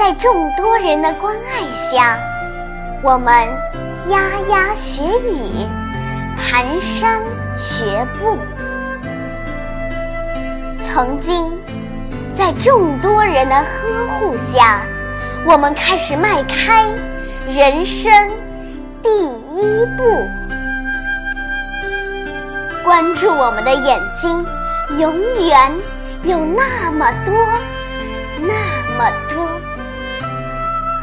在众多人的关爱下，我们牙牙学语，蹒跚学步。曾经，在众多人的呵护下，我们开始迈开人生第一步。关注我们的眼睛，永远有那么多。那么多，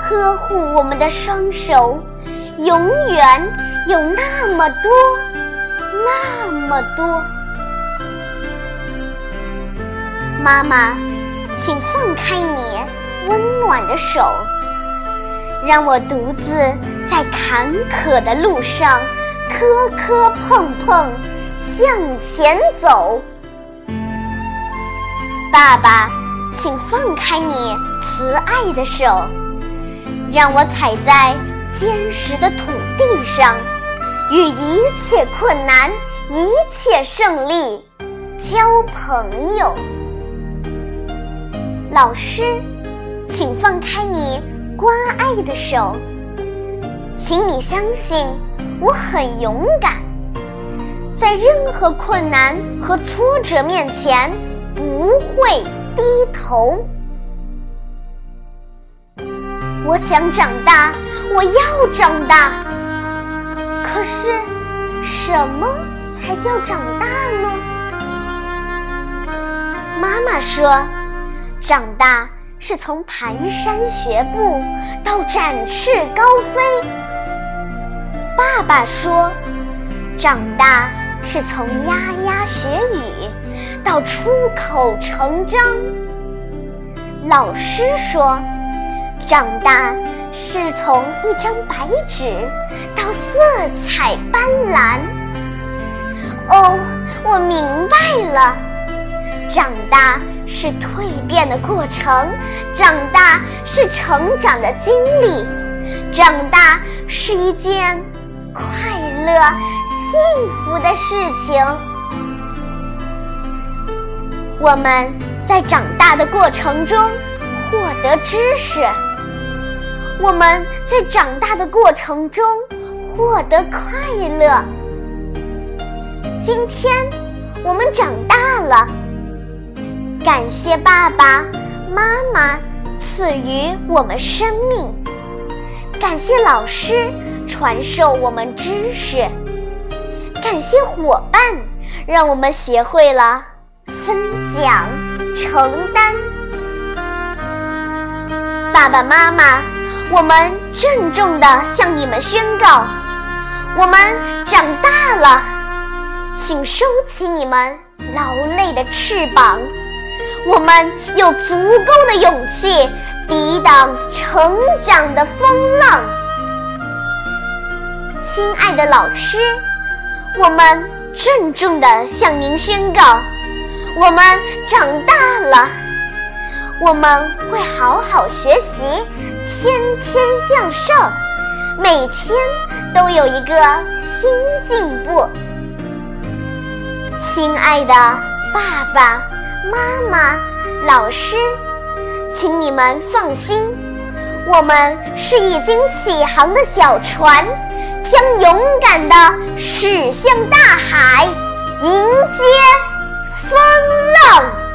呵护我们的双手，永远有那么多，那么多。妈妈，请放开你温暖的手，让我独自在坎坷的路上磕磕碰碰向前走。爸爸。请放开你慈爱的手，让我踩在坚实的土地上，与一切困难、一切胜利交朋友。老师，请放开你关爱的手，请你相信我很勇敢，在任何困难和挫折面前不会。低头，我想长大，我要长大。可是，什么才叫长大呢？妈妈说，长大是从蹒跚学步到展翅高飞。爸爸说，长大是从牙牙学语。到出口成章。老师说，长大是从一张白纸到色彩斑斓。哦，我明白了，长大是蜕变的过程，长大是成长的经历，长大是一件快乐、幸福的事情。我们在长大的过程中获得知识，我们在长大的过程中获得快乐。今天我们长大了，感谢爸爸妈妈赐予我们生命，感谢老师传授我们知识，感谢伙伴让我们学会了。分享、承担，爸爸妈妈，我们郑重地向你们宣告：我们长大了，请收起你们劳累的翅膀，我们有足够的勇气抵挡成长的风浪。亲爱的老师，我们郑重地向您宣告。我们长大了，我们会好好学习，天天向上，每天都有一个新进步。亲爱的爸爸妈妈、老师，请你们放心，我们是已经起航的小船，将勇敢的驶向大海，迎接。风浪。